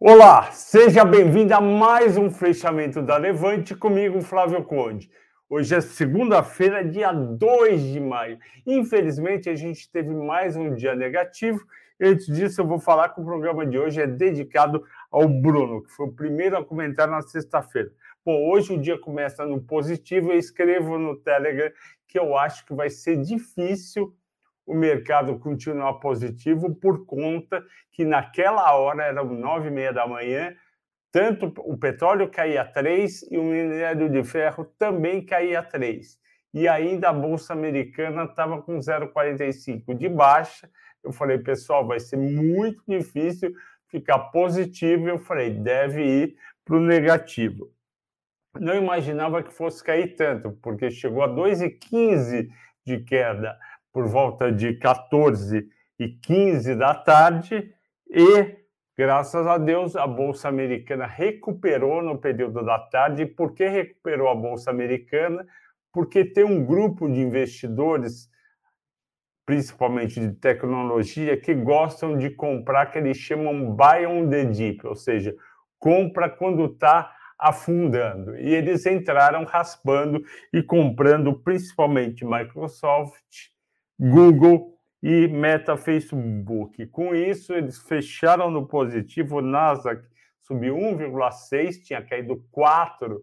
Olá, seja bem-vindo a mais um fechamento da Levante comigo, Flávio Conde. Hoje é segunda-feira, dia 2 de maio. Infelizmente, a gente teve mais um dia negativo. Antes disso, eu vou falar que o programa de hoje é dedicado ao Bruno, que foi o primeiro a comentar na sexta-feira. Bom, hoje o dia começa no positivo. Eu escrevo no Telegram que eu acho que vai ser difícil o mercado continuar positivo por conta que naquela hora, eram nove e meia da manhã, tanto o petróleo caía 3 e o minério de ferro também caía 3. E ainda a Bolsa Americana estava com 0,45 de baixa. Eu falei, pessoal, vai ser muito difícil ficar positivo. Eu falei, deve ir para o negativo. Não imaginava que fosse cair tanto, porque chegou a 2,15 de queda por volta de 14 e 15 da tarde e, graças a Deus, a Bolsa Americana recuperou no período da tarde. Por que recuperou a Bolsa Americana? Porque tem um grupo de investidores, principalmente de tecnologia, que gostam de comprar que eles chamam buy on the dip, ou seja, compra quando está afundando. E eles entraram raspando e comprando principalmente Microsoft, Google e Meta Facebook. Com isso, eles fecharam no positivo. Nasdaq subiu 1,6, tinha caído 4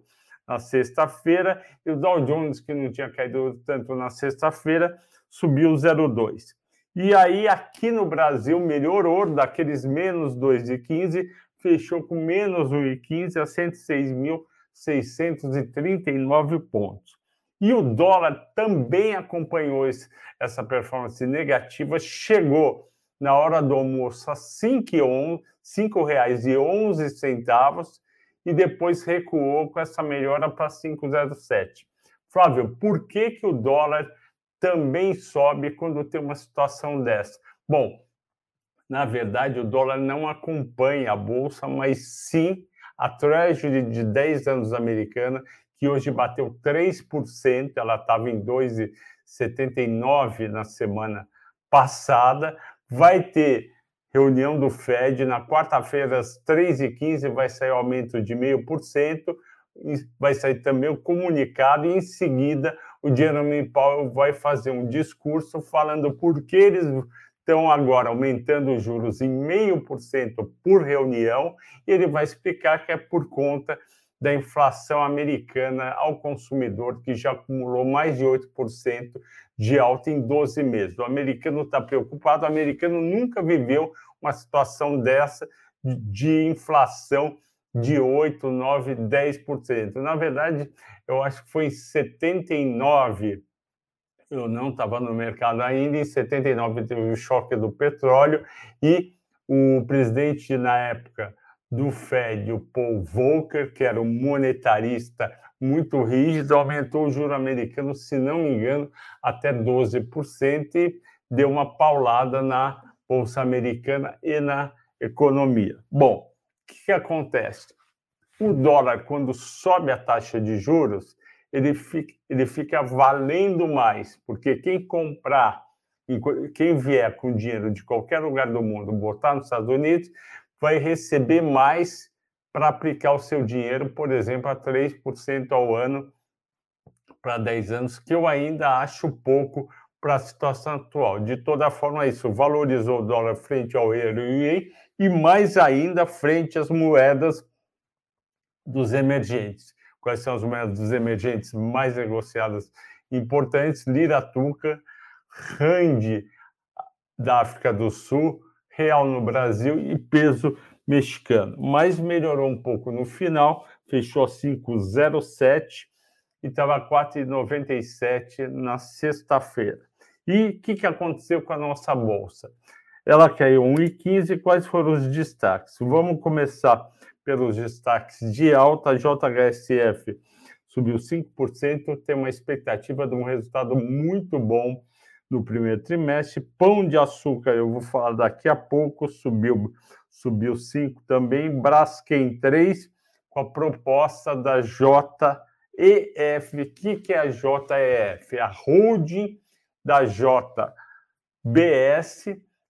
na sexta-feira, e o Dow Jones, que não tinha caído tanto na sexta-feira, subiu 0,2. E aí, aqui no Brasil, melhorou daqueles menos 2,15, fechou com menos 1,15 a 106.639 pontos. E o dólar também acompanhou esse, essa performance negativa, chegou na hora do almoço a R$ 5,11 e depois recuou com essa melhora para 5,07. Flávio, por que, que o dólar também sobe quando tem uma situação dessa? Bom, na verdade, o dólar não acompanha a bolsa, mas sim a Treasury de 10 anos americana, que hoje bateu 3%, ela estava em 2,79 na semana passada. Vai ter reunião do Fed na quarta-feira, às 3h15, vai sair aumento de 0,5%, vai sair também o comunicado, e em seguida o Jeremy Powell vai fazer um discurso falando por que eles estão agora aumentando os juros em 0,5% por reunião, e ele vai explicar que é por conta da inflação americana ao consumidor, que já acumulou mais de 8% de alta em 12 meses. O americano está preocupado, o americano nunca viveu uma situação dessa de inflação de 8, 9, 10%. Na verdade, eu acho que foi em 79, eu não estava no mercado ainda, em 79 teve o choque do petróleo e o presidente na época do Fed, o Paul Volcker, que era um monetarista muito rígido, aumentou o juro americano, se não me engano, até 12% e deu uma paulada na Bolsa Americana e na economia. Bom, o que, que acontece? O dólar, quando sobe a taxa de juros, ele fica, ele fica valendo mais, porque quem comprar, quem vier com dinheiro de qualquer lugar do mundo, botar nos Estados Unidos, vai receber mais para aplicar o seu dinheiro, por exemplo, a 3% ao ano para 10 anos, que eu ainda acho pouco para a situação atual. De toda forma, isso valorizou o dólar frente ao euro e e mais ainda frente às moedas dos emergentes. Quais são as moedas dos emergentes mais negociadas importantes? Lira turca, rand da África do Sul, real no Brasil e peso mexicano. Mas melhorou um pouco no final, fechou 5,07 e estava 4,97 na sexta-feira. E o que, que aconteceu com a nossa bolsa? Ela caiu 1,15. Quais foram os destaques? Vamos começar pelos destaques de alta. A JHSF subiu 5%, tem uma expectativa de um resultado muito bom no primeiro trimestre. Pão de açúcar, eu vou falar daqui a pouco, subiu subiu 5 também. Braskem 3, com a proposta da JEF. O que, que é a JEF? É a holding da JBS.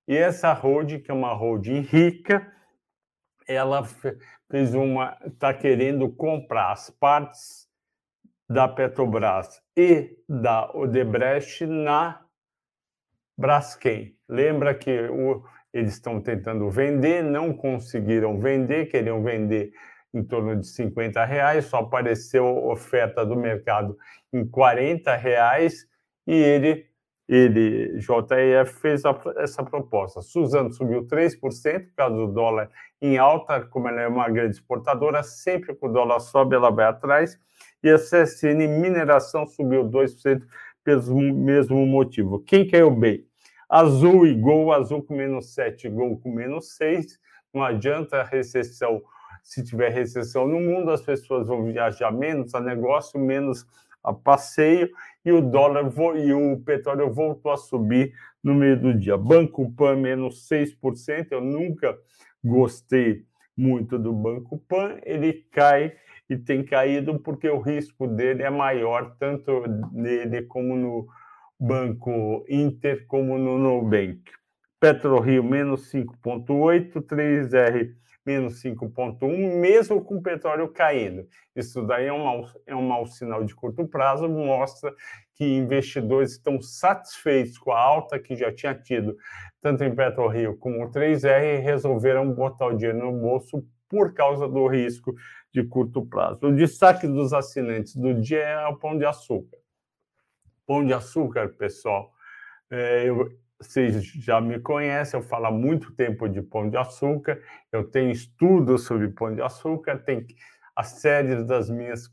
E essa holding, que é uma holding rica, ela fez uma, está querendo comprar as partes da Petrobras e da Odebrecht na Braskem. Lembra que o, eles estão tentando vender, não conseguiram vender, queriam vender em torno de 50 reais, só apareceu oferta do mercado em 40 reais e ele, ele JF, fez a, essa proposta. Suzano subiu 3% por causa do dólar em alta, como ela é uma grande exportadora, sempre que o dólar sobe, ela vai atrás, e a CSN Mineração subiu 2% pelo mesmo motivo. Quem caiu bem? Azul e Gol, Azul com menos 7, Gol com menos 6. Não adianta a recessão. Se tiver recessão no mundo, as pessoas vão viajar menos a negócio, menos a passeio, e o dólar e o petróleo voltou a subir no meio do dia. Banco Pan menos 6%. Eu nunca gostei muito do Banco Pan. Ele cai e tem caído porque o risco dele é maior, tanto nele como no Banco Inter como no Nubank. PetroRio menos 5,8, 3R menos 5,1, mesmo com o petróleo caindo. Isso daí é um, mau, é um mau sinal de curto prazo, mostra que investidores estão satisfeitos com a alta que já tinha tido, tanto em PetroRio como o 3R, e resolveram botar o dinheiro no bolso por causa do risco de curto prazo. O destaque dos assinantes do dia é o Pão de Açúcar. Pão de Açúcar, pessoal, é, eu, vocês já me conhecem, eu falo há muito tempo de Pão de Açúcar, eu tenho estudos sobre Pão de Açúcar, tem as séries das minhas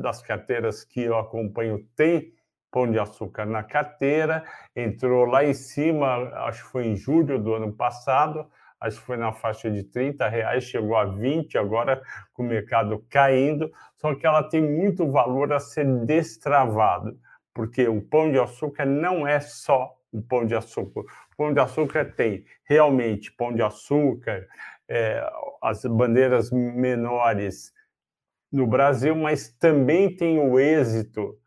das carteiras que eu acompanho tem Pão de Açúcar na carteira, entrou lá em cima, acho que foi em julho do ano passado, acho que foi na faixa de 30 reais, chegou a 20 agora com o mercado caindo, só que ela tem muito valor a ser destravado porque o pão de açúcar não é só o pão de açúcar. O pão de açúcar tem realmente pão de açúcar, é, as bandeiras menores no Brasil, mas também tem o êxito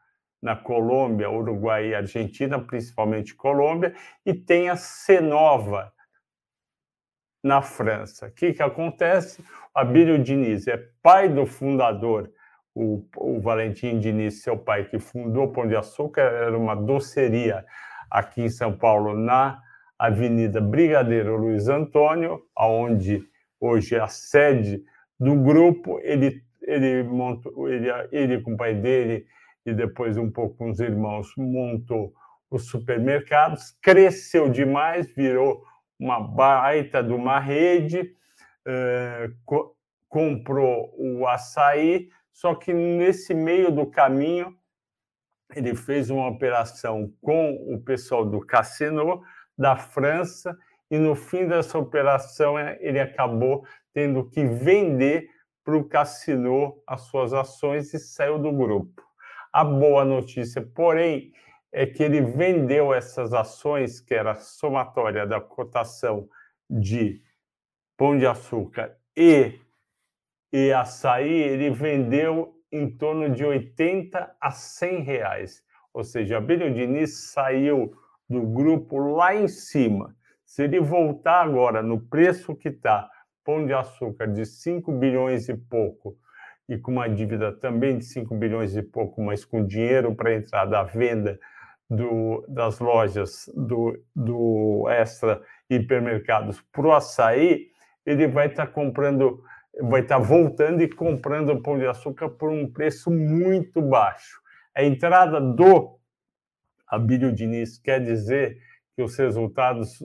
na Colômbia, Uruguai e Argentina, principalmente Colômbia, e tem a Cenova na França. O que, que acontece? Abílio Diniz é pai do fundador o, o Valentim Diniz, seu pai, que fundou o Pão de Açúcar, era uma doceria aqui em São Paulo, na Avenida Brigadeiro Luiz Antônio, onde hoje é a sede do grupo. Ele, ele, montou, ele, ele com o pai dele e depois um pouco com os irmãos montou os supermercados, cresceu demais, virou uma baita de uma rede, eh, co comprou o açaí, só que nesse meio do caminho, ele fez uma operação com o pessoal do Cassino, da França, e no fim dessa operação é, ele acabou tendo que vender para o Cassino as suas ações e saiu do grupo. A boa notícia, porém, é que ele vendeu essas ações, que era somatória da cotação de Pão de Açúcar e e açaí ele vendeu em torno de 80 a 100 reais. Ou seja, Abílio Diniz saiu do grupo lá em cima. Se ele voltar agora no preço que está, pão de açúcar de 5 bilhões e pouco, e com uma dívida também de 5 bilhões e pouco, mas com dinheiro para entrar da venda do, das lojas do, do Extra Hipermercados para o açaí, ele vai estar tá comprando vai estar voltando e comprando o pão de açúcar por um preço muito baixo. A entrada do Abílio Diniz quer dizer que os resultados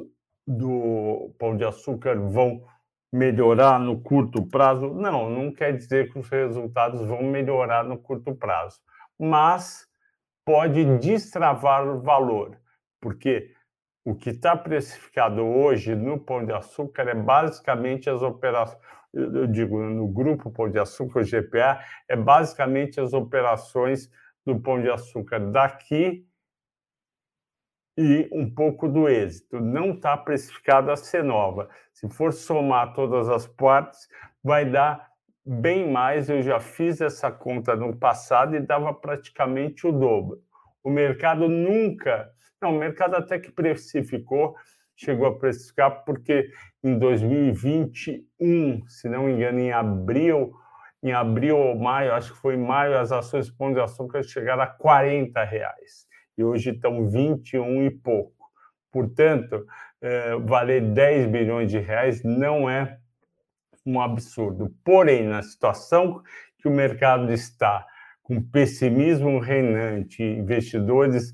do pão de açúcar vão melhorar no curto prazo? Não, não quer dizer que os resultados vão melhorar no curto prazo, mas pode destravar o valor, porque o que está precificado hoje no pão de açúcar é basicamente as operações eu digo, no grupo Pão de Açúcar, o GPA, é basicamente as operações do Pão de Açúcar daqui e um pouco do êxito. Não está precificada a ser nova. Se for somar todas as partes, vai dar bem mais. Eu já fiz essa conta no passado e dava praticamente o dobro. O mercado nunca. Não, o mercado até que precificou chegou a precificar, porque em 2021, se não me engano, em abril, em abril ou maio, acho que foi em maio, as ações de Pão de Açúcar chegaram a 40 reais. E hoje estão 21 e pouco. Portanto, eh, valer 10 bilhões de reais não é um absurdo. Porém, na situação que o mercado está, com pessimismo reinante, investidores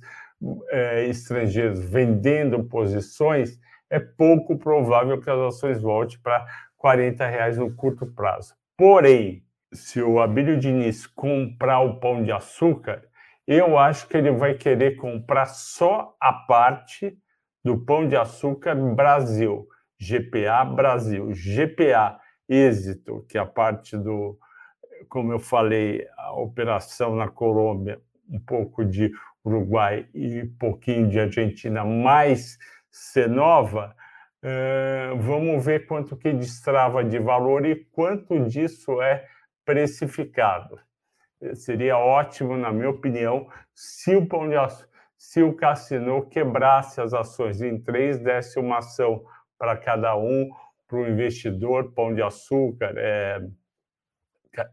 eh, estrangeiros vendendo posições, é pouco provável que as ações voltem para 40 reais no curto prazo. Porém, se o Abílio Diniz comprar o pão de açúcar, eu acho que ele vai querer comprar só a parte do Pão de Açúcar Brasil, GPA Brasil, GPA Êxito, que é a parte do, como eu falei, a operação na Colômbia, um pouco de Uruguai e um pouquinho de Argentina, mais Cenova, uh, vamos ver quanto que destrava de valor e quanto disso é precificado. Seria ótimo, na minha opinião, se o Pão de Açúcar se o Cassino quebrasse as ações em três, desse uma ação para cada um, para o investidor, pão de açúcar, é,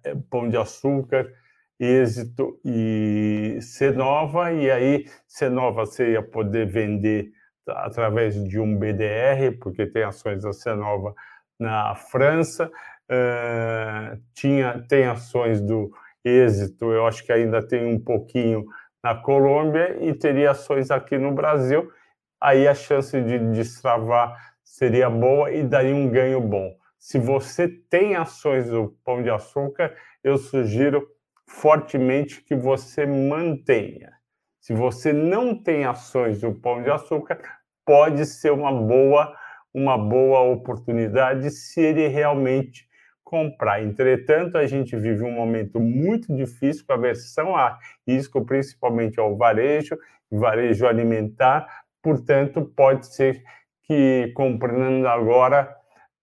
é, pão de açúcar, êxito e Cenova, e aí Cenova você ia poder vender através de um BDR, porque tem ações da Cenova na França, uh, tinha, tem ações do êxito, eu acho que ainda tem um pouquinho na Colômbia e teria ações aqui no Brasil, aí a chance de destravar seria boa e daria um ganho bom. Se você tem ações do Pão de Açúcar, eu sugiro fortemente que você mantenha. Se você não tem ações do Pão de Açúcar, pode ser uma boa uma boa oportunidade se ele realmente comprar. Entretanto, a gente vive um momento muito difícil com a versão a risco, principalmente ao varejo, varejo alimentar. Portanto, pode ser que comprando agora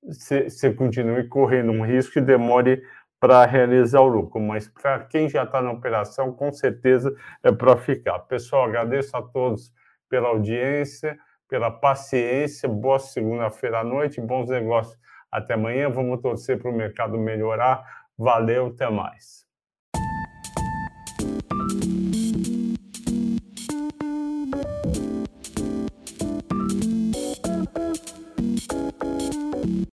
você continue correndo um risco e demore para realizar o lucro. Mas para quem já está na operação, com certeza é para ficar. Pessoal, agradeço a todos pela audiência, pela paciência. Boa segunda-feira à noite, bons negócios até amanhã. Vamos torcer para o mercado melhorar. Valeu, até mais.